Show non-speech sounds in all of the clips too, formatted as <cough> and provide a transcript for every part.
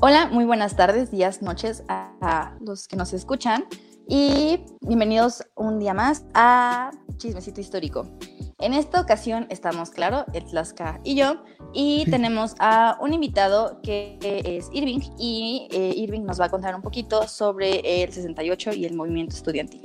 Hola, muy buenas tardes, días, noches a, los que nos escuchan y bienvenidos un día más a Chismecito Histórico. En esta ocasión estamos, claro, el Tlaxca y yo, y <laughs> tenemos a un invitado que es Irving, y eh, Irving nos va a contar un poquito sobre el 68 y el movimiento estudiantil.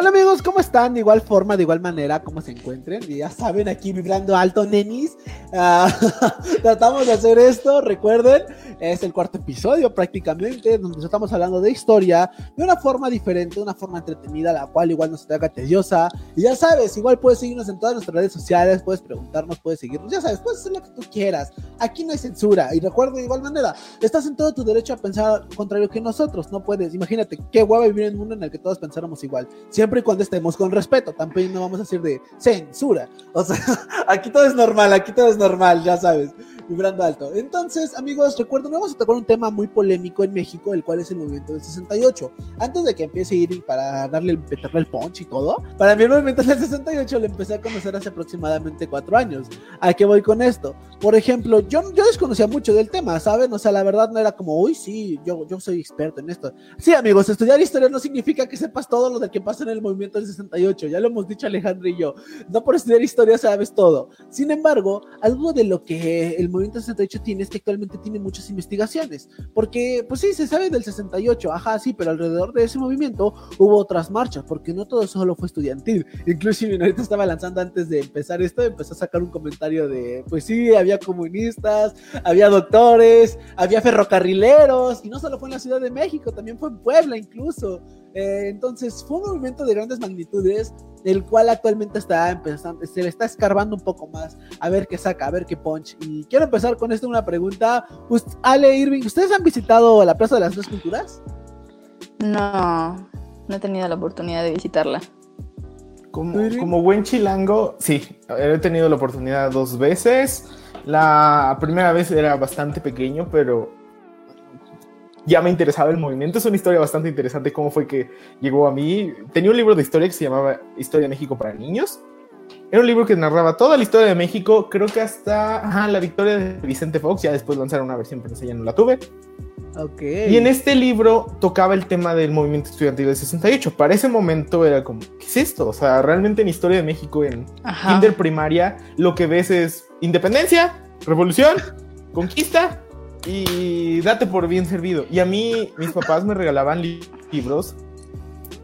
Hola amigos, ¿cómo están? De igual forma, de igual manera, ¿cómo se encuentren? Ya saben, aquí vibrando alto, nenis. Ah, <laughs> tratamos de hacer esto, recuerden, es el cuarto episodio prácticamente, donde estamos hablando de historia de una forma diferente, una forma entretenida, la cual igual no se te haga tediosa. Y ya sabes, igual puedes seguirnos en todas nuestras redes sociales, puedes preguntarnos, puedes seguirnos, ya sabes, puedes hacer lo que tú quieras. Aquí no hay censura. Y recuerda de igual manera, estás en todo tu derecho a pensar contrario que nosotros, no puedes. Imagínate, qué guapa vivir en un mundo en el que todos pensáramos igual. Siempre siempre y cuando estemos con respeto. Tampoco no vamos a decir de censura. O sea, <laughs> aquí todo es normal, aquí todo es normal, ya sabes vibrando alto. Entonces, amigos, recuerden, vamos a tocar un tema muy polémico en México, el cual es el movimiento del 68. Antes de que empiece a ir para darle, meterle el punch y todo, para mí el movimiento del 68 lo empecé a conocer hace aproximadamente cuatro años. ¿A qué voy con esto? Por ejemplo, yo, yo desconocía mucho del tema, ¿saben? O sea, la verdad no era como, uy, sí, yo, yo soy experto en esto. Sí, amigos, estudiar historia no significa que sepas todo lo de que pasa en el movimiento del 68, ya lo hemos dicho Alejandro y yo. No por estudiar historia sabes todo. Sin embargo, algo de lo que el movimiento 68 tiene es que actualmente tiene muchas investigaciones, porque pues sí, se sabe del 68, ajá, sí, pero alrededor de ese movimiento hubo otras marchas, porque no todo solo fue estudiantil, inclusive ahorita estaba lanzando antes de empezar esto, empezó a sacar un comentario de, pues sí, había comunistas, había doctores, había ferrocarrileros, y no solo fue en la Ciudad de México, también fue en Puebla incluso, eh, entonces fue un movimiento de grandes magnitudes, el cual actualmente está empezando, se le está escarbando un poco más, a ver qué saca, a ver qué punch. Y quiero empezar con esto una pregunta. Ale Irving, ¿ustedes han visitado la Plaza de las Tres Culturas? No, no he tenido la oportunidad de visitarla. Como, como buen chilango, sí, he tenido la oportunidad dos veces. La primera vez era bastante pequeño, pero ya me interesaba el movimiento. Es una historia bastante interesante cómo fue que llegó a mí. Tenía un libro de historia que se llamaba Historia de México para niños. Era un libro que narraba toda la historia de México, creo que hasta la victoria de Vicente Fox, ya después lanzaron una versión, pero esa ya no la tuve. Okay. Y en este libro tocaba el tema del movimiento estudiantil del 68. Para ese momento era como, ¿qué es esto? O sea, realmente en Historia de México, en kinder primaria, lo que ves es independencia, revolución, conquista y date por bien servido. Y a mí, mis papás me regalaban libros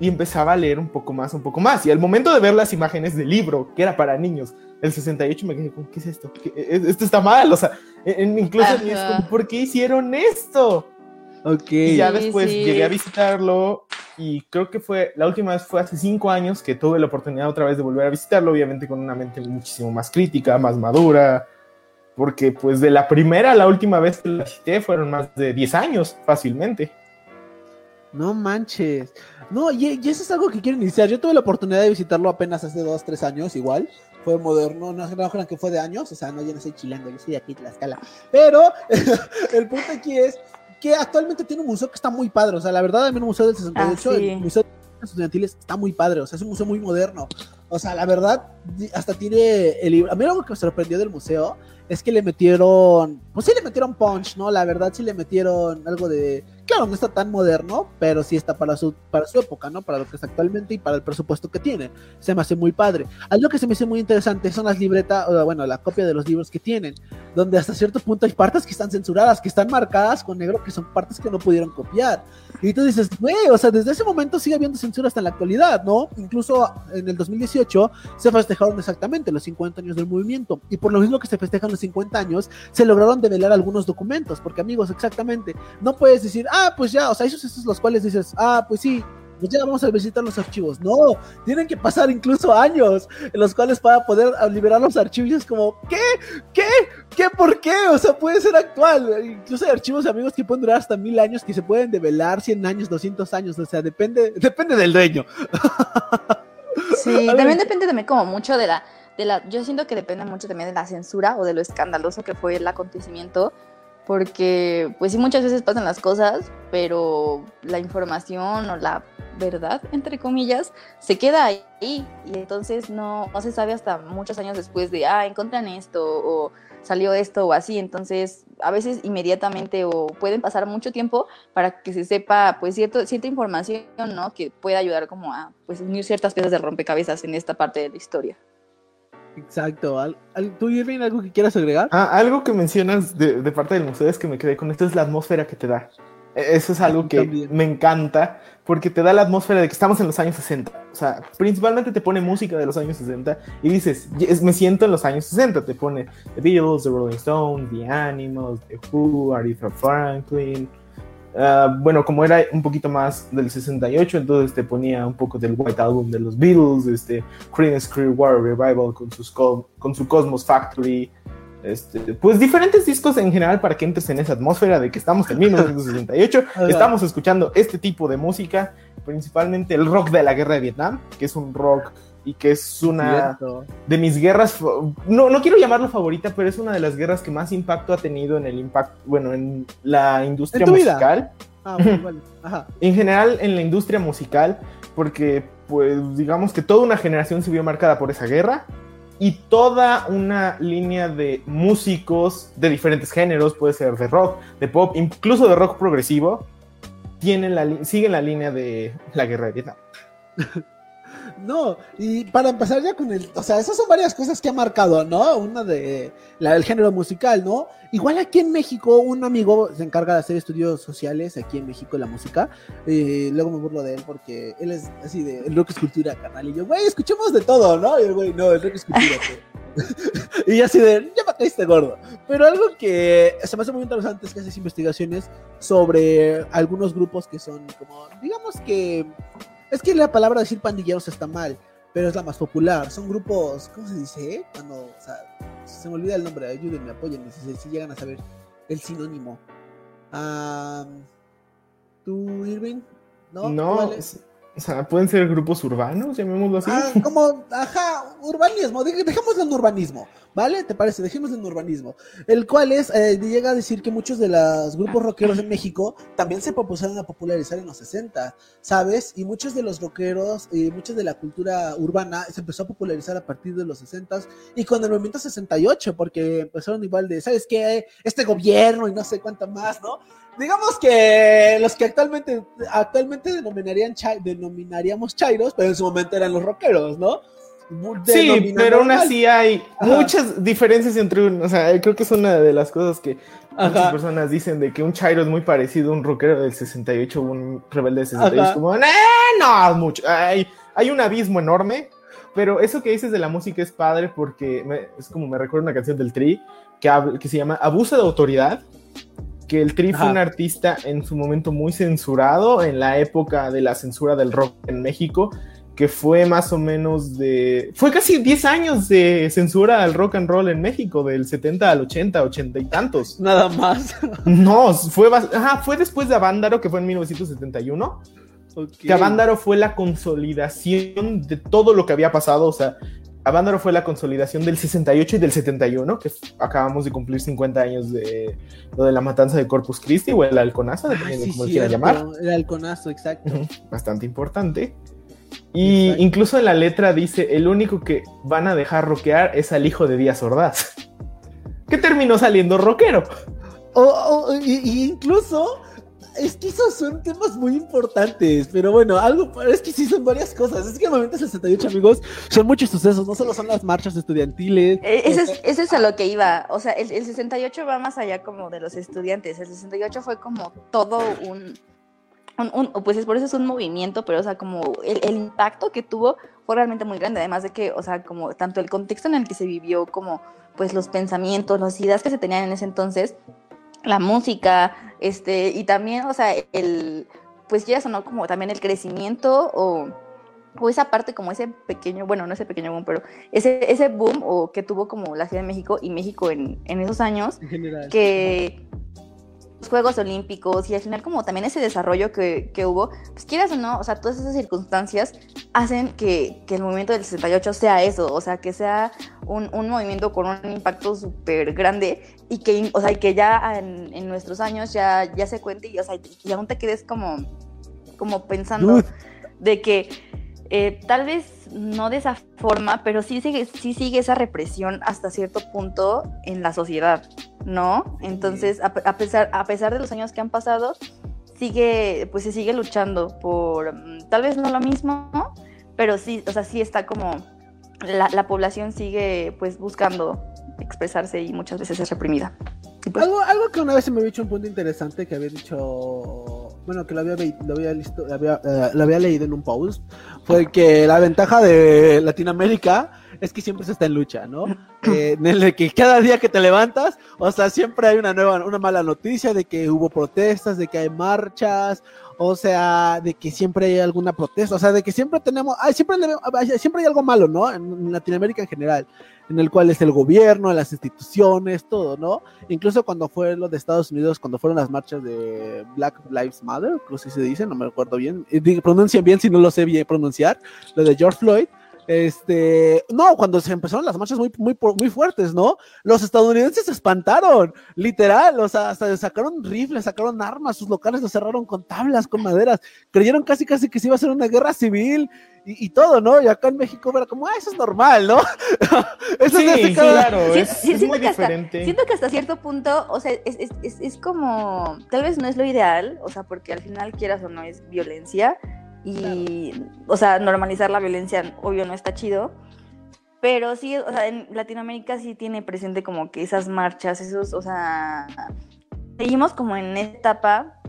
y empezaba a leer un poco más, un poco más. Y al momento de ver las imágenes del libro, que era para niños, el 68, me quedé como, ¿qué es esto? E-, esto está mal, o sea, incluso es como, ¿por qué hicieron esto? Ok. Y ya después llegué a visitarlo y creo que fue, la última vez fue hace cinco años que tuve la oportunidad otra vez de volver a visitarlo, obviamente con una mente muchísimo más crítica, más madura, porque pues de la primera a la última vez que la visité fueron más de 10 años, fácilmente. No manches. No, y, eso es algo que quiero iniciar. Yo tuve la oportunidad de visitarlo apenas hace 2, 3 años, igual. Fue moderno, no, no crean que fue de años, o sea, no, yo no soy chileno, yo soy de aquí, Tlaxcala. Pero <laughs> el punto aquí es que actualmente tiene un museo que está muy padre. O sea, la verdad, también un museo del 68, ah, el museo estudiantiles está muy padre, o sea, es un museo muy moderno. O sea, la verdad, hasta tiene el libro. A mí algo que me sorprendió del museo es que le metieron, pues sí le metieron punch, ¿no? La verdad sí le metieron algo de, claro, no está tan moderno, pero sí está para su, para su época, ¿no? Para lo que es actualmente y para el presupuesto que tiene. Se me hace muy padre. Algo que se me hace muy interesante son las libretas, bueno, la copia de los libros que tienen, donde hasta cierto punto hay partes que están censuradas, que están marcadas con negro, que son partes que no pudieron copiar. Y tú dices, güey, o sea, desde ese momento sigue habiendo censura hasta en la actualidad, ¿no? Incluso en el 2018 se festejaron exactamente los 50 años del movimiento. Y por lo mismo que se festejan los 50 años, se lograron develar algunos documentos. Porque amigos, exactamente, no puedes decir, ah, pues ya, o sea, esos, esos los cuales dices, ah, pues sí, pues ya vamos a visitar los archivos. No, tienen que pasar incluso años en los cuales para poder liberar los archivos. como, ¿qué? ¿Qué? ¿Qué? ¿Por qué? O sea, puede ser actual. Incluso hay archivos, amigos, que pueden durar hasta mil años, que se pueden develar 100 años, 200 años. O sea, depende, <laughs> depende del dueño. Sí, <laughs> también depende también como mucho de la, de la, yo siento que depende mucho también de la censura o de lo escandaloso que fue el acontecimiento porque pues sí muchas veces pasan las cosas, pero la información o la verdad, entre comillas, se queda ahí y entonces no, no se sabe hasta muchos años después de, ah, encuentran esto o salió esto o así, entonces a veces inmediatamente o pueden pasar mucho tiempo para que se sepa pues cierto, cierta información, ¿no? Que pueda ayudar como a pues unir ciertas piezas de rompecabezas en esta parte de la historia. Exacto. ¿Tú, Irving, algo que quieras agregar? Ah, algo que mencionas de, de parte del museo es que me quedé con esto, es la atmósfera que te da. E, eso es algo que me encanta porque te da la atmósfera de que estamos en los años 60. O sea, principalmente te pone música de los años 60 y dices, me siento en los años 60. Te pone The Beatles, The Rolling Stones, The Animals, The Who, Aretha Franklin. Ah, bueno, como era un poquito más del 68, entonces te ponía un poco del White Album de los Beatles, este Creedence Clearwater Revival con, sus, con su Cosmos Factory, este, pues diferentes discos en general para que entres en esa atmósfera de que estamos en 1968, <laughs> estamos escuchando este tipo de música, principalmente el rock de la guerra de Vietnam, que es un rock y que es una de mis guerras, no, no quiero llamarlo favorita, pero es una de las guerras que más impacto ha tenido en el impacto, bueno, en la industria musical. Ah, <laughs> en general en la industria musical, porque pues digamos que toda una generación se vio marcada por esa guerra y toda una línea de músicos de diferentes géneros, puede ser de rock, de pop, incluso de rock progresivo, tienen la, siguen la línea de la guerra de Vietnam. <laughs> No, y para empezar ya con el, o sea, esas son varias cosas que ha marcado, ¿no? Una de la del género musical, ¿no? Igual aquí en México, un amigo se encarga de hacer estudios sociales aquí en México la música. y luego me burlo de él porque él es así de el rock es cultura, carnal. Y yo, güey, escuchemos de todo, ¿no? Y el güey, no, el rock es cultura. <laughs> y así de, ya me caíste gordo. Pero algo que se me hace muy interesante es que haces investigaciones sobre algunos grupos que son como, digamos que es que la palabra decir pandilleros está mal, pero es la más popular. Son grupos, ¿cómo se dice? Cuando, o sea, se me olvida el nombre, ayúdenme, apóyenme si, llegan a saber el sinónimo. ¿Tú, Irving? No, no o sea, pueden ser grupos urbanos, llamémoslo así. Ah, como, ajá, urbanismo, dejémoslo en urbanismo, ¿vale? ¿Te parece? Dejémoslo en urbanismo. El cual es, eh, llega a decir que muchos de los grupos rockeros en México también se propusieron a popularizar en los 60, ¿sabes? Y muchos de los rockeros y muchos de la cultura urbana se empezó a popularizar a partir de los 60 y con el movimiento 68, porque empezaron igual de, ¿sabes qué? Este gobierno y no sé cuánto más, ¿no? digamos que los que actualmente, actualmente denominarían denominaríamos chairos, pero en su momento eran los rockeros, ¿no? Sí, pero aún así hay muchas diferencias entre un, o sea, creo que es una de las cosas que muchas personas dicen de que un chairo es muy parecido a un rockero del 68 o un rebelde del 68, como, no, mucho, hay, hay un abismo enorme, pero eso que dices de la música es padre porque es como me recuerda una canción del Tri que, que se llama Abuso de Autoridad que el Tri fue un artista en su momento muy censurado en la época de la censura del rock en México, que fue más o menos de... Fue casi 10 años de censura al rock and roll en México, del 70 al 80, 80 y tantos. Nada más. <laughs> No, fue, fue después de Avándaro, que fue en 1971. Que Avándaro fue la consolidación de todo lo que había pasado, o sea, Avándaro fue la consolidación del 68 y del 71, que acabamos de cumplir 50 años de lo de la matanza de Corpus Christi o el halconazo, dependiendo de cómo quieran llamar. El halconazo, exacto. Bastante importante. Y incluso en la letra dice, el único que van a dejar rockear es al hijo de Díaz Ordaz, <laughs> que terminó saliendo rockero. O, incluso es que esos son temas muy importantes, pero bueno, algo, es que sí son varias cosas. Es que el momento 68, amigos, son muchos sucesos, no solo son las marchas estudiantiles. Eh, ese es, ese es a lo que iba, o sea, el, 68 va más allá como de los estudiantes, el 68 fue como todo un, un, pues es por eso es un movimiento, pero o sea, como el, el impacto que tuvo fue realmente muy grande, además de que, o sea, como tanto el contexto en el que se vivió como pues los pensamientos, las ideas que se tenían en ese entonces, la música, este, y también, o sea, el, pues ya sonó como también el crecimiento o, o, esa parte como ese pequeño, bueno, no ese pequeño boom, pero ese, ese boom o que tuvo como la Ciudad de México y México en, en esos años, que Juegos Olímpicos y al final como también ese desarrollo que, que, hubo, pues quieras o no, o sea, todas esas circunstancias hacen que, que el movimiento del 68 sea eso, o sea, que sea un, un movimiento con un impacto súper grande y que, o sea, que ya en, en, nuestros años ya, ya se cuente y, o sea, y aún te quedes como, como pensando de que eh, tal vez no de esa forma, pero sí sigue, sí sigue esa represión hasta cierto punto en la sociedad, ¿no? Entonces, a, pesar, a pesar de los años que han pasado, sigue, pues se sigue luchando por, mm, tal vez no lo mismo, pero sí, o sea, sí está como, la, la población sigue pues buscando expresarse y muchas veces es reprimida. Pues algo, algo que una vez se me había dicho un punto interesante que había dicho, bueno, que lo había, lo había, listo, lo había, eh, lo había leído en un post, fue que la ventaja de Latinoamérica es que siempre se está en lucha, ¿no? <coughs> Eh, en el que cada día que te levantas, o sea, siempre hay una nueva, una mala noticia de que hubo protestas, de que hay marchas, o sea, de que siempre hay alguna protesta, o sea, de que siempre tenemos, hay, siempre, siempre hay algo malo, ¿no? En Latinoamérica en general, en el cual es el gobierno, las instituciones, todo, ¿no? Incluso cuando fue lo de Estados Unidos, cuando fueron las marchas de Black Lives Matter, creo que se dice, no me recuerdo bien, pronuncian bien si no lo sé bien pronunciar, lo de George Floyd, este, no, cuando se empezaron las marchas muy, muy, muy fuertes, ¿no? Los estadounidenses se espantaron, literal, o sea, hasta sacaron rifles, sacaron armas, sus locales los cerraron con tablas, con maderas, creyeron casi, casi que se iba a ser una guerra civil y, todo, ¿no? Y acá en México era como, ah, eso es normal, ¿no? <laughs> eso sí, es claro, es, muy diferente. siento que hasta cierto punto, o sea, es, es, es como, tal vez no es lo ideal, o sea, porque al final quieras o no es violencia, y, o sea, normalizar la violencia, obvio, no está chido. Pero sí, o sea, en Latinoamérica sí tiene presente como que esas marchas, esos, o sea, seguimos como en etapa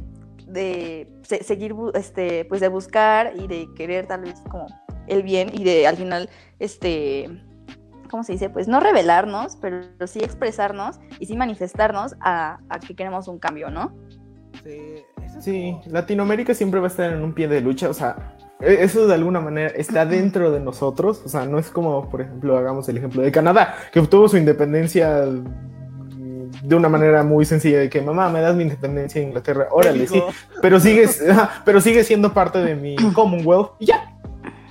de seguir, este, pues de buscar y de querer tal vez como el bien y de al final, este, ¿cómo se dice? Pues no revelarnos, pero sí expresarnos y sí manifestarnos a, a que queremos un cambio, ¿no? Sí, Sí, Latinoamérica siempre va a estar en un pie de lucha, o sea, e, eso de alguna manera está dentro de nosotros, o sea, no es como, por ejemplo, hagamos el ejemplo de Canadá, que obtuvo su independencia de una manera muy sencilla de que mamá me das mi independencia en Inglaterra, órale, sí, pero sigues, <laughs> pero sigue siendo parte de mi Commonwealth y ya.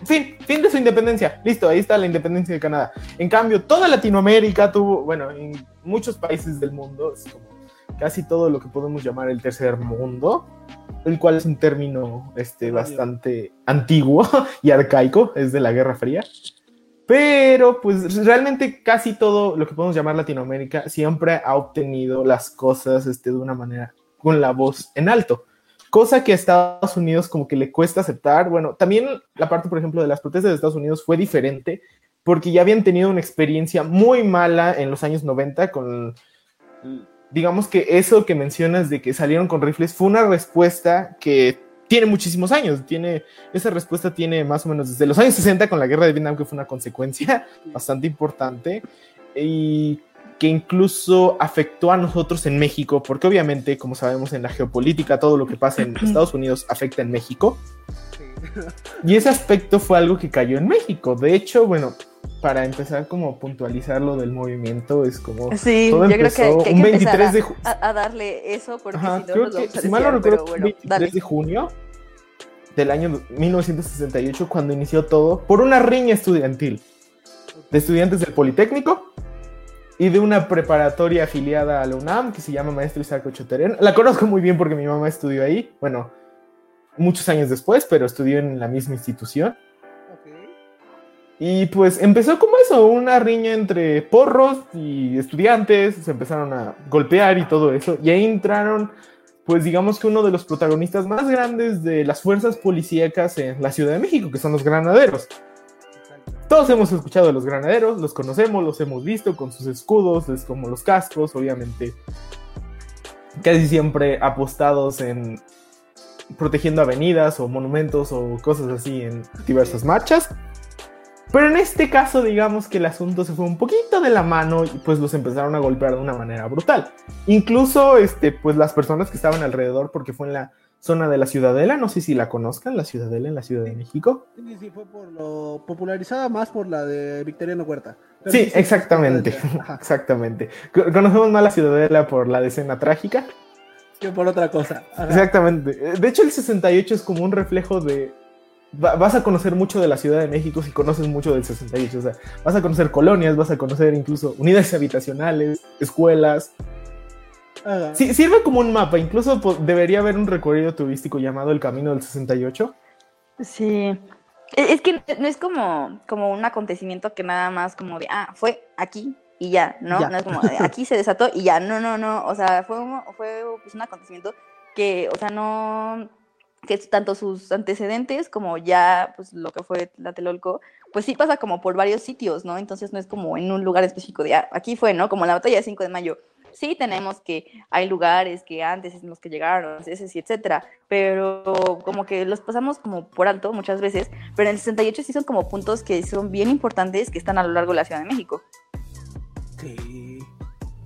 Fin, fin de su independencia. Listo, ahí está la independencia de Canadá. En cambio, toda Latinoamérica tuvo, bueno, en muchos países del mundo, es como casi todo lo que podemos llamar el tercer mundo, el cual es un término este, bastante antiguo <laughs> y arcaico, es de la Guerra Fría. Pero pues realmente casi todo lo que podemos llamar Latinoamérica siempre ha obtenido las cosas este, de una manera con la voz en alto. Cosa que a Estados Unidos como que le cuesta aceptar. Bueno, también la parte, por ejemplo, de las protestas de Estados Unidos fue diferente porque ya habían tenido una experiencia muy mala en los años 90 con digamos que eso que mencionas de que salieron con rifles fue una respuesta que tiene muchísimos años. Tiene, esa respuesta tiene más o menos desde los años 60 con la guerra de Vietnam, que fue una consecuencia <laughs> bastante importante y que incluso afectó a nosotros en México, porque obviamente, como sabemos en la geopolítica, todo lo que pasa en <clears throat> Estados Unidos afecta en México. <laughs> Y ese aspecto fue algo que cayó en México. De hecho, bueno, para empezar como a puntualizar lo del movimiento es como sí yo creo que, hay un 23 de a, darle eso porque si no creo que, si mal no recuerdo bueno, 23 de junio del año 1968 cuando inició todo por una riña estudiantil de estudiantes del Politécnico y de una preparatoria afiliada a la UNAM que se llama Maestro Isaac Ochoterén. La conozco muy bien porque mi mamá estudió ahí, bueno, muchos años después, pero estudió en la misma institución. Y pues empezó como eso, una riña entre porros y estudiantes, se empezaron a golpear y todo eso, y ahí entraron, pues digamos que uno de los protagonistas más grandes de las fuerzas policíacas en la Ciudad de México, que son los granaderos. Todos hemos escuchado de los granaderos, los conocemos, los hemos visto con sus escudos, es como los cascos, obviamente, casi siempre apostados en protegiendo avenidas o monumentos o cosas así en diversas marchas. Pero en este caso, digamos que el asunto se fue un poquito de la mano y pues los empezaron a golpear de una manera brutal. Incluso, este, pues las personas que estaban alrededor, porque fue en la zona de la Ciudadela, no sé si la conozcan, la Ciudadela en la Ciudad de México. Sí, sí, fue por lo popularizada más por la de Victoriano Huerta. sí, exactamente, exactamente. Conocemos más la Ciudadela por la escena trágica. Que por otra cosa. Exactamente. De hecho, el 68 es como un reflejo de vas a conocer mucho de la Ciudad de México si conoces mucho del 68. O sea, vas a conocer colonias, vas a conocer incluso unidades habitacionales, escuelas. Sí, sirve como un mapa. Incluso debería haber un recorrido turístico llamado el Camino del 68. Sí. Es que no es como, como un acontecimiento que nada más como de, ah, fue aquí y ya, ¿no? No es como, aquí se desató y ya, no, no, no, o sea, fue un, fue pues, un acontecimiento que, o sea, no, que tanto sus antecedentes como ya, pues lo que fue Tlatelolco, pues sí pasa como por varios sitios, ¿no? Entonces no es como en un lugar específico de, ah, aquí fue, ¿no? Como la batalla de 5 de mayo, sí tenemos que hay lugares que antes en los que llegaron, ese sí, etcétera, pero como que los pasamos como por alto muchas veces, pero en el 68 sí son como puntos que son bien importantes que están a lo largo de la Ciudad de México. Sí.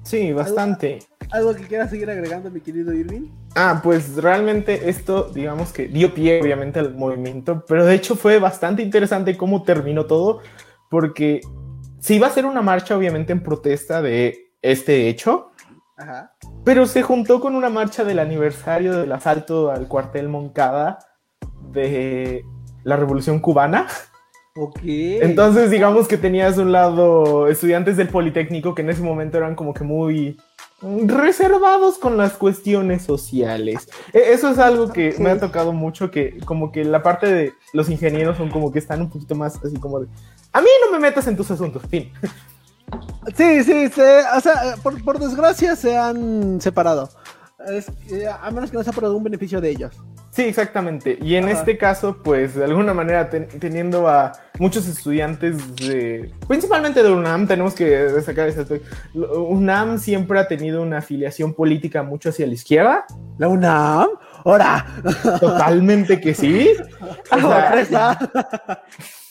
Sí, bastante. ¿Algo, que quieras seguir agregando, mi querido Irving? Ah, pues realmente esto, digamos que dio pie obviamente al movimiento, pero de hecho fue bastante interesante cómo terminó todo, porque se iba a hacer una marcha obviamente en protesta de este hecho, pero se juntó con una marcha del aniversario del asalto al cuartel Moncada de la Revolución Cubana. Ok. Entonces, digamos que tenías un lado estudiantes del Politécnico que en ese momento eran como que muy reservados con las cuestiones sociales. E, eso es algo que me ha tocado mucho, que como que la parte de los ingenieros son como que están un poquito más así como de, a mí no me metas en tus asuntos, fin. Sí, sí, o sea, por, desgracia se han separado. a menos que no sea por algún beneficio de ellos. Sí, exactamente. Y en este caso, pues de alguna manera, teniendo a muchos estudiantes de, principalmente de UNAM, tenemos que destacar ese aspecto. UNAM siempre ha tenido una afiliación política mucho hacia la izquierda. ¿La UNAM? ¡Hora! Totalmente que sí. <laughs>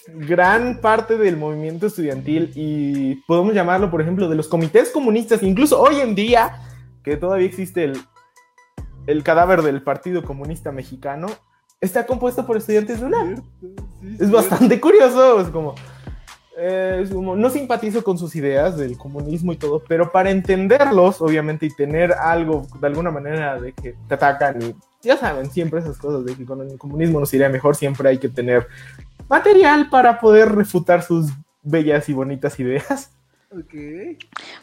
gran parte del movimiento estudiantil y podemos llamarlo, por ejemplo, de los comités comunistas, incluso hoy en día, que todavía existe el, el cadáver del Partido Comunista Mexicano, está compuesto por estudiantes de UNAM. es bastante curioso, es como, no simpatizo con sus ideas del comunismo y todo, pero para entenderlos, obviamente, y tener algo de alguna manera de que te atacan y ya saben, siempre esas cosas de que con el comunismo nos iría mejor, siempre hay que tener material para poder refutar sus bellas y bonitas ideas. Ok.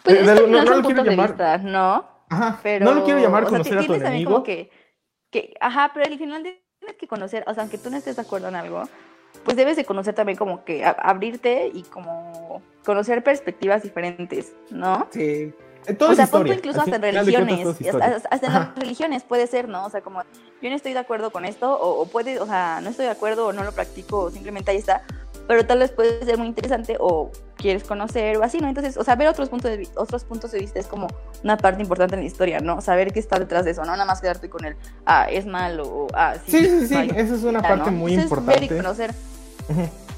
Pues eh, no, no, lo quiero llamar. ¿no? Ajá, pero, no lo quiero llamar conocer a tu enemigo. Que, que, ajá, pero al final tienes que conocer, o sea, aunque tú no estés de acuerdo en algo, pues debes de conocer también como que abrirte y como conocer perspectivas diferentes, ¿no? Sí. o sea, incluso hasta en religiones, hasta, en las religiones puede ser, ¿no? O sea, como yo no estoy de acuerdo con esto, o, o, puede, o sea, no estoy de acuerdo o no lo practico, o simplemente ahí está, pero tal vez puede ser muy interesante o quieres conocer o así, ¿no? Entonces, o sea, ver otros puntos de, otros puntos de vista es como una parte importante en la historia, ¿no? Saber qué está detrás de eso, no nada más quedarte con el, ah, es malo, o ah, sí. Sí, sí, sí, eso es una parte muy importante. ver y conocer.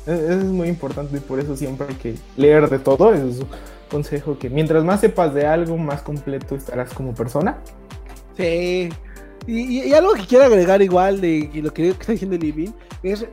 Eso es muy importante y por eso siempre hay que leer de todo. Eso es un consejo que mientras más sepas de algo, más completo estarás como persona. Sí, y, algo que quiero agregar igual de lo que está diciendo Living es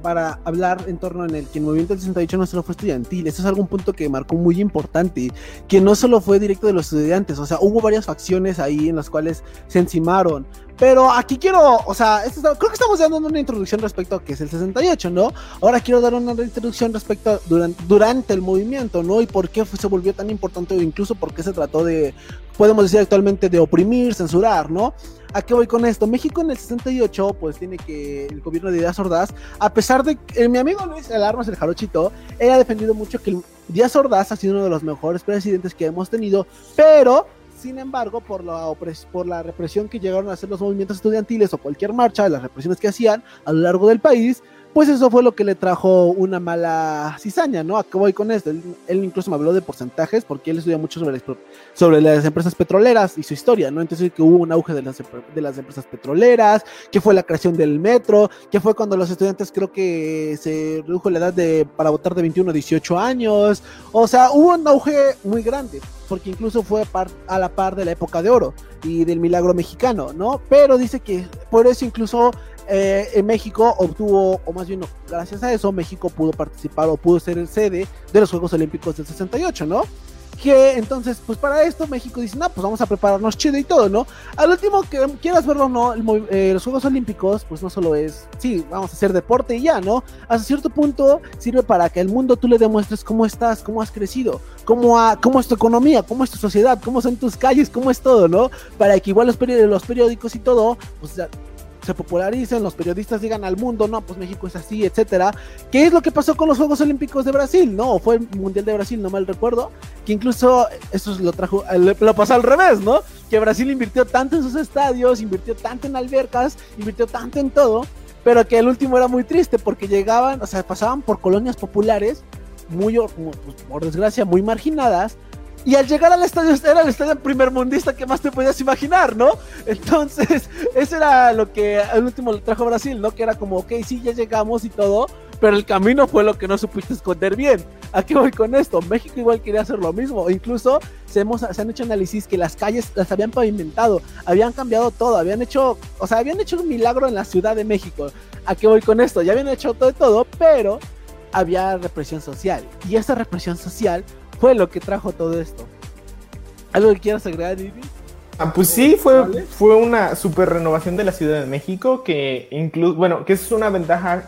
para hablar en torno en el que el movimiento del 68 no solo fue estudiantil, eso es algún punto que marcó muy importante, que no solo fue directo de los estudiantes, o sea, hubo varias facciones ahí en las cuales se encimaron. Pero aquí quiero, o sea, creo que estamos dando una introducción respecto a qué es el 68, ¿no? Ahora quiero dar una introducción respecto a durante, durante el movimiento, ¿no? Y por qué se volvió tan importante o incluso por qué se trató de, podemos decir actualmente, de oprimir, censurar, ¿no? ¿A qué voy con esto? México en el 68, pues tiene que el gobierno de Díaz Ordaz, a pesar de que mi amigo Luis Alarmas, el jarochito, él ha defendido mucho que Díaz Ordaz ha sido uno de los mejores presidentes que hemos tenido, pero sin embargo, por la, por la represión que llegaron a hacer los movimientos estudiantiles o cualquier marcha, las represiones que hacían a lo largo del país, pues eso fue lo que le trajo una mala cizaña, ¿no? ¿A qué voy con esto? Él, incluso me habló de porcentajes porque él estudia mucho sobre, las empresas petroleras y su historia, ¿no? Entonces que hubo un auge de las, de las empresas petroleras, que fue la creación del metro, que fue cuando los estudiantes creo que se redujo la edad de, para votar de 21 a 18 años, o sea, hubo un auge muy grande, porque incluso fue a la par de la época de oro y del milagro mexicano, ¿no? Pero dice que por eso incluso eh, en México obtuvo, o más bien gracias a eso, México pudo participar o pudo ser el sede de los Juegos Olímpicos del 68, ¿no? Que entonces, pues para esto México dice, no, pues vamos a prepararnos chido y todo, ¿no? Al último, que quieras verlo o no, eh, los Juegos Olímpicos, pues no solo es, sí, vamos a hacer deporte y ya, ¿no? Hasta cierto punto sirve para que al mundo tú le demuestres cómo estás, cómo has crecido, cómo, cómo es tu economía, cómo es tu sociedad, cómo son tus calles, cómo es todo, ¿no? Para que igual los, los periódicos y todo, pues se popularicen, los periodistas digan al mundo, no, pues México es así, etcétera. ¿Qué es lo que pasó con los Juegos Olímpicos de Brasil? No, fue el Mundial de Brasil, no mal recuerdo, que incluso eso lo trajo, lo pasó al revés, ¿no? Que Brasil invirtió tanto en sus estadios, invirtió tanto en albercas, invirtió tanto en todo, pero que el último era muy triste porque llegaban, o sea, pasaban por colonias populares muy, pues, por desgracia, muy marginadas, y al llegar al estadio, era el estadio primer mundista que más te podías imaginar, ¿no? Entonces, <laughs> eso era lo que al último le trajo Brasil, ¿no? Que era como, ok, sí, ya llegamos y todo, pero el camino fue lo que no supiste esconder bien. ¿A qué voy con esto? México igual quería hacer lo mismo. Incluso se, hemos, se han hecho análisis que las calles las habían pavimentado, habían cambiado todo, habían hecho, o sea, habían hecho un milagro en la Ciudad de México. ¿A qué voy con esto? Ya habían hecho todo y todo, pero había represión social. Y esa represión social fue lo que trajo todo esto. ¿Algo que quieras agregar, Ibi? Ah, pues sí, fue, fue una super renovación de la Ciudad de México que incluso, bueno, que es una ventaja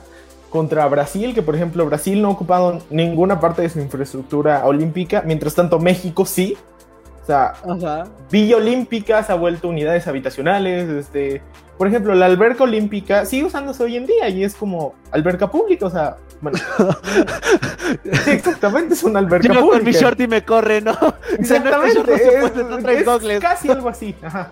contra Brasil, que por ejemplo Brasil no ha ocupado ninguna parte de su infraestructura olímpica, mientras tanto México sí. O sea, Villa Olímpica se ha vuelto unidades habitacionales, este, por ejemplo, la alberca olímpica sigue usándose hoy en día y es como alberca pública, o sea, bueno. <laughs> exactamente, es una alberca Yo pública. con mi short y me corre, ¿no? <laughs> Exactamente, es, casi algo así, ajá.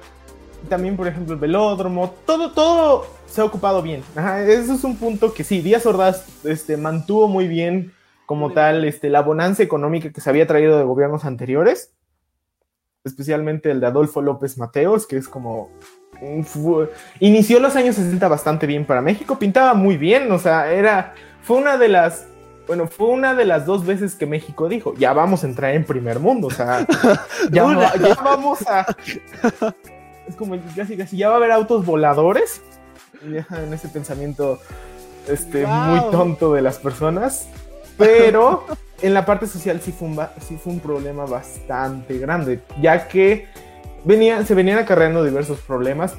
También, por ejemplo, el velódromo, todo, todo se ha ocupado bien. Ajá, eso es un punto que sí, Díaz Ordaz este, mantuvo muy bien como tal este, la bonanza económica que se había traído de gobiernos anteriores, especialmente el de Adolfo López Mateos, que es como inició los años 60 bastante bien para México, pintaba muy bien, o sea, era, fue una de las, bueno, fue una de las dos veces que México dijo, ya vamos a entrar en primer mundo, o sea, <laughs> ya, vamos a, es como casi casi, ya va a haber autos voladores, en ese pensamiento, este, muy tonto de las personas, pero <laughs> en la parte social sí fue un, sí fue un problema bastante grande, ya que se venían acarreando diversos problemas.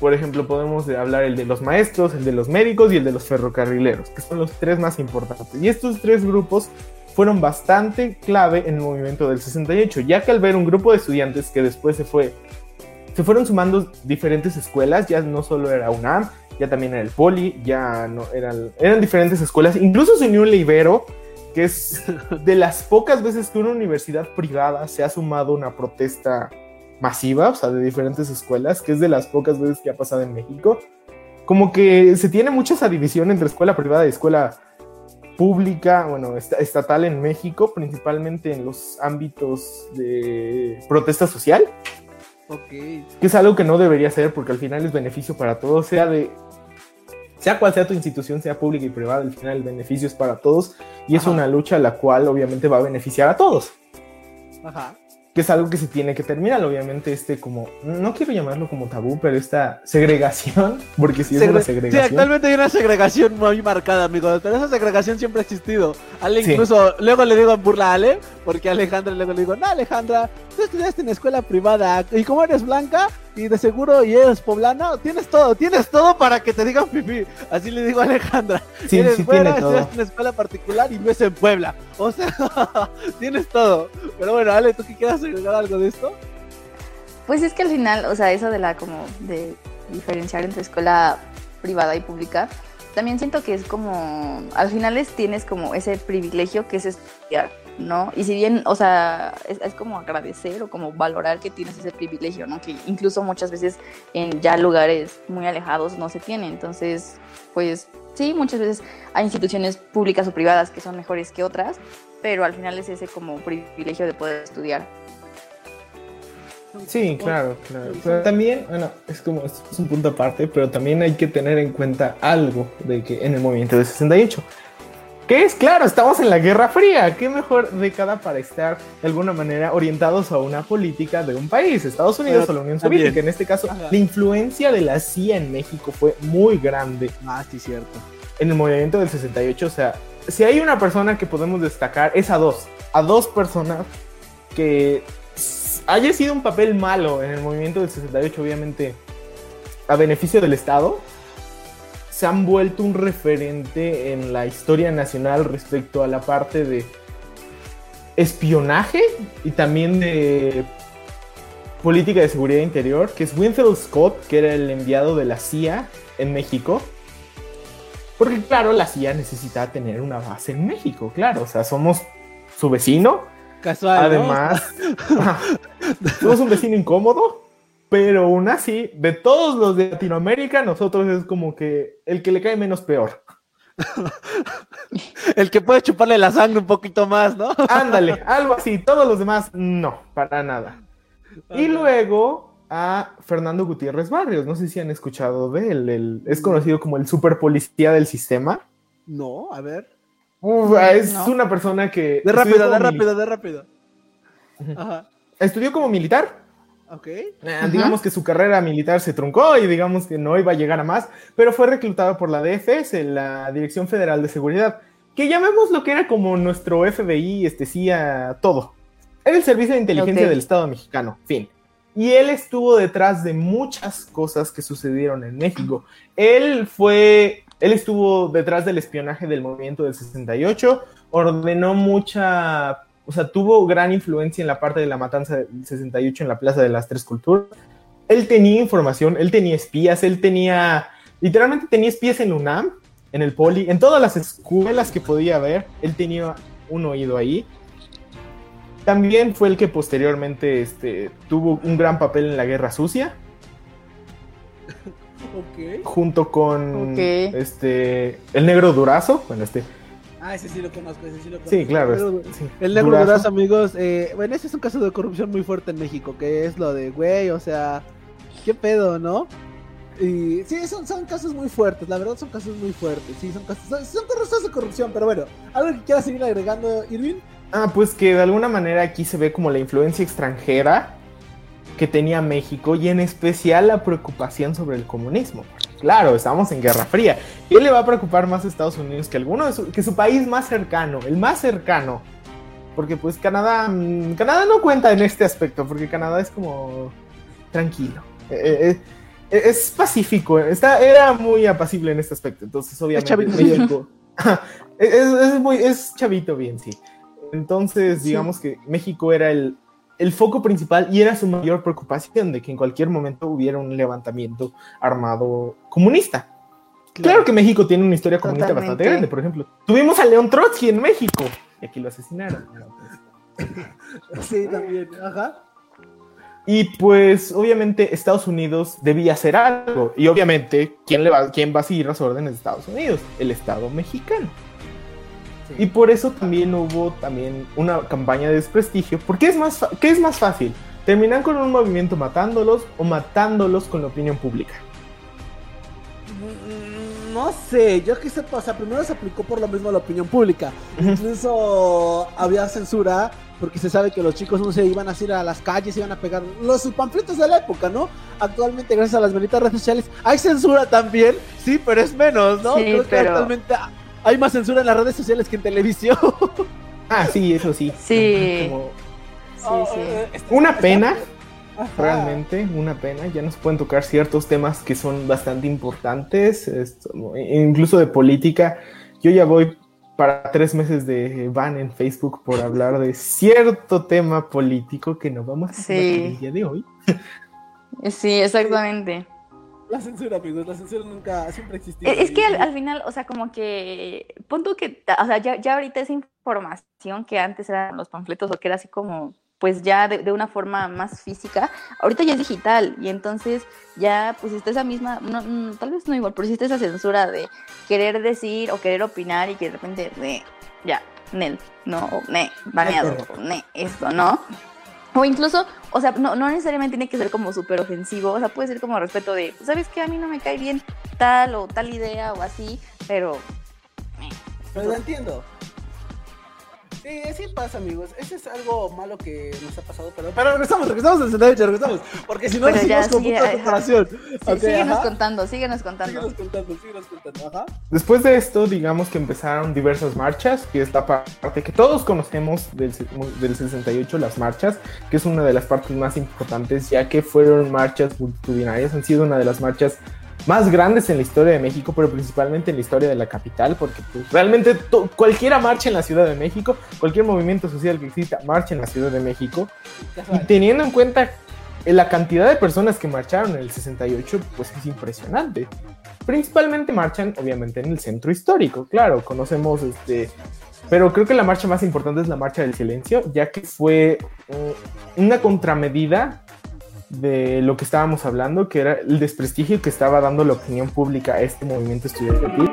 Por ejemplo, podemos hablar el de los maestros, el de los médicos y el de los ferrocarrileros, que son los tres más importantes. Y estos tres grupos fueron bastante clave en el movimiento del 68, ya que al ver un grupo de estudiantes que después se fue, se fueron sumando diferentes escuelas, ya no solo era UNAM, ya también era el Poli, ya no eran, eran diferentes escuelas, incluso se unió un Ibero, que es de las pocas veces que una universidad privada se ha sumado a una protesta masiva, o sea, de diferentes escuelas, que es de las pocas veces que ha pasado en México. Como que se tiene mucha esa división entre escuela privada y escuela pública, bueno, estatal en México, principalmente en los ámbitos de protesta social. Ok. Que es algo que no debería ser porque al final es beneficio para todos, sea de sea cual sea tu institución, sea pública y privada, al final el beneficio es para todos y es una lucha la cual obviamente va a beneficiar a todos. Ajá que es algo que se tiene que terminar, obviamente, este como, no quiero llamarlo como tabú, pero esta segregación, <laughs> porque si es una segregación. Sí, actualmente hay una segregación muy marcada, amigos, pero esa segregación siempre ha existido. Ale incluso, luego le digo en burla a Ale, porque a Alejandra luego le digo, no Alejandra, tú estudiaste en escuela privada, y como eres blanca, y de seguro y eres poblana, tienes todo, tienes todo para que te digan pipí. Así le digo a Alejandra. Sí, eres sí fuera, tiene todo. en una escuela particular y no es en Puebla. O sea, <laughs> tienes todo. Pero bueno, Ale, ¿tú qué quieras agregar algo de esto? Pues es que al final, o sea, eso de la como de diferenciar entre escuela privada y pública, también siento que es como, al final tienes como ese privilegio que es estudiar ¿no? Y si bien, o sea, es, como agradecer o como valorar que tienes ese privilegio, ¿no? Que incluso muchas veces en ya lugares muy alejados no se tiene. Entonces, pues sí, muchas veces hay instituciones públicas o privadas que son mejores que otras, pero al final es ese como privilegio de poder estudiar. Sí, claro, claro. Pero también, bueno, es como, es un punto aparte, pero también hay que tener en cuenta algo de que en el movimiento de 68 ¿Qué es? Claro, estamos en la Guerra Fría. ¿Qué mejor década para estar de alguna manera orientados a una política de un país, Estados Unidos o la Unión Soviética? En este caso, la influencia de la CIA en México fue muy grande. Ah, sí, cierto. En el movimiento del 68, o sea, si hay una persona que podemos destacar, es a dos. A dos personas que haya sido un papel malo en el movimiento del 68, obviamente, a beneficio del Estado se han vuelto un referente en la historia nacional respecto a la parte de espionaje y también de política de seguridad interior, que es Winfield Scott, que era el enviado de la CIA en México. Porque claro, la CIA necesita tener una base en México, claro, o sea, somos su vecino. Casual. Además, <laughs> somos un vecino incómodo, pero aún así, de todos los de Latinoamérica, nosotros es como que el que le cae menos peor. <laughs> el que puede chuparle la sangre un poquito más, ¿no? <laughs> Ándale, algo así. Todos los demás, no, para nada. Y luego a Fernando Gutiérrez Barrios. No sé si han escuchado de él. es conocido como el super policía del sistema. No, a ver. es una persona que. De rápido, de rápido, de rápido. Estudió como militar. Ok. Eh, digamos que su carrera militar se truncó y digamos que no iba a llegar a más, pero fue reclutado por la DFS, la Dirección Federal de Seguridad, que llamemos lo que era como nuestro FBI, este CIA, todo. Era el Servicio de Inteligencia del Estado mexicano, fin. Y él estuvo detrás de muchas cosas que sucedieron en México. Él fue, él estuvo detrás del espionaje del movimiento del 68, ordenó mucha o sea, tuvo gran influencia en la parte de la matanza del 68 en la Plaza de las Tres Culturas. Él tenía información, él tenía espías, él tenía, literalmente tenía espías en UNAM, en el Poli, en todas las escuelas que podía haber, él tenía un oído ahí. También fue el que posteriormente este, tuvo un gran papel en la Guerra Sucia. Junto con este el negro Durazo, bueno, este Ah, ese sí lo conozco, ese sí lo conozco. Sí, claro. el negro Durazo, amigos. Eh, bueno, ese es un caso de corrupción muy fuerte en México, que es lo de, güey, o sea, qué pedo, ¿no? Y sí, son, son casos muy fuertes, la verdad son casos muy fuertes. Sí, son casos, son, son de corrupción, pero bueno, ¿algo que quieras seguir agregando, Irving? Ah, pues que de alguna manera aquí se ve como la influencia extranjera que tenía México y en especial la preocupación sobre el comunismo. Claro, estamos en Guerra Fría. ¿Qué le va a preocupar más a Estados Unidos que alguno de su, que su país más cercano, el más cercano? Porque pues Canadá, mm, Canadá no cuenta en este aspecto, porque Canadá es como tranquilo. Eh, eh, eh, es pacífico, está, era muy apacible en este aspecto, entonces obviamente es, <laughs> muy, es chavito bien, sí. Entonces, digamos que México era el, el foco principal y era su mayor preocupación de que en cualquier momento hubiera un levantamiento armado comunista. Claro, que México tiene una historia comunista bastante grande, por ejemplo. Tuvimos a León Trotsky en México y aquí lo asesinaron. <laughs> sí, también, ajá. Y pues obviamente Estados Unidos debía hacer algo. Y obviamente, ¿quién, le va, quién va a seguir las órdenes de Estados Unidos? El Estado mexicano. Y por eso también hubo también una campaña de desprestigio. Porque es más, ¿qué es más fácil? ¿Terminar con un movimiento matándolos o matándolos con la opinión pública? Mm, no sé, yo que sepa, o sea, primero se aplicó por lo mismo a la opinión pública. Incluso había censura porque se sabe que los chicos no se iban a ir a las calles, iban a pegar los panfletos de la época, ¿no? Actualmente, gracias a las benditas redes sociales, hay censura también, sí, pero es menos, ¿no? Sí, Creo que actualmente hay más censura en las redes sociales que en televisión. <laughs> Ah, sí, eso sí. Sí. Oh, una pena, realmente, una pena. Ya nos pueden tocar ciertos temas que son bastante importantes, incluso de política. Yo ya voy para tres meses de ban en Facebook por hablar de cierto tema político que no vamos a hacer el día de hoy. Sí, exactamente. La censura, amigos, la censura nunca, siempre existió. Es que al, final, o sea, como que, punto que, o sea, ya, ya ahorita esa información que antes eran los panfletos o que era así como, pues ya de, una forma más física, ahorita ya es digital y entonces ya, pues está esa misma, no, tal vez no igual, pero existe esa censura de querer decir o querer opinar y que de repente, de, ya, Nel, no, ne, baneado, ne, esto, ¿no? O incluso, o sea, no, no necesariamente tiene que ser como súper ofensivo, o sea, puede ser como respeto de, ¿sabes qué? A mí no me cae bien tal o tal idea o así, pero... Pero lo entiendo. Sí, así pasa, amigos. Ese es algo malo que nos ha pasado, pero, pero regresamos, regresamos al sandwich, regresamos. Porque si no, seguimos con mucha preparación. síguenos contando, síguenos contando. Síguenos contando, síguenos contando. Ajá. Después de esto, digamos que empezaron diversas marchas, que es la parte que todos conocemos del, del 68, las marchas, que es una de las partes más importantes, ya que fueron marchas multitudinarias, han sido una de las marchas más grandes en la historia de México, pero principalmente en la historia de la capital, porque pues, realmente cualquiera marcha en la Ciudad de México, cualquier movimiento social que exista marcha en la Ciudad de México. Y teniendo en cuenta la cantidad de personas que marcharon en el 68, pues es impresionante. Principalmente marchan, obviamente, en el centro histórico, claro, conocemos este... Pero creo que la marcha más importante es la marcha del silencio, ya que fue uh, una contramedida de lo que estábamos hablando, que era el desprestigio que estaba dando la opinión pública a este movimiento estudiantil.